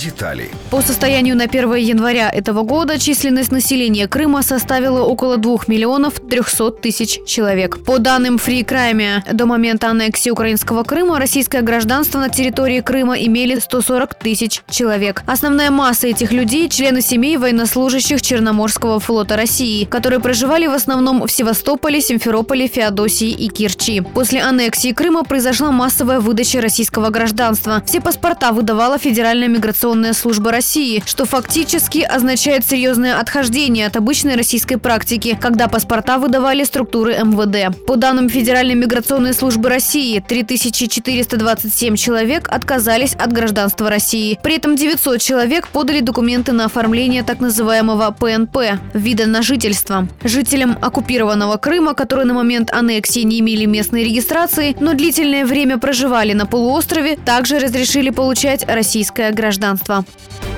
детали. По состоянию на 1 января этого года численность населения Крыма составила около 2 миллионов 300 тысяч человек. По данным Free Crime, до момента аннексии украинского Крыма российское гражданство на территории Крыма имели 140 тысяч человек. Основная масса этих людей – члены семей военнослужащих Черноморского флота России, которые проживали в основном в Севастополе, Симферополе, Феодосии и Кирчи. После аннексии Крыма произошла массовая выдача российского гражданства. Все паспорта выдавала Федеральная миграционная служба России, что фактически означает серьезное отхождение от обычной российской практики, когда паспорта выдавали структуры МВД. По данным Федеральной миграционной службы России, 3427 человек отказались от гражданства России. При этом 900 человек подали документы на оформление так называемого ПНП – вида на жительство. Жителям оккупированного Крыма, которые на момент аннексии не имели местной регистрации, но длительное время проживали на полуострове, также разрешили получать российское гражданство пространства.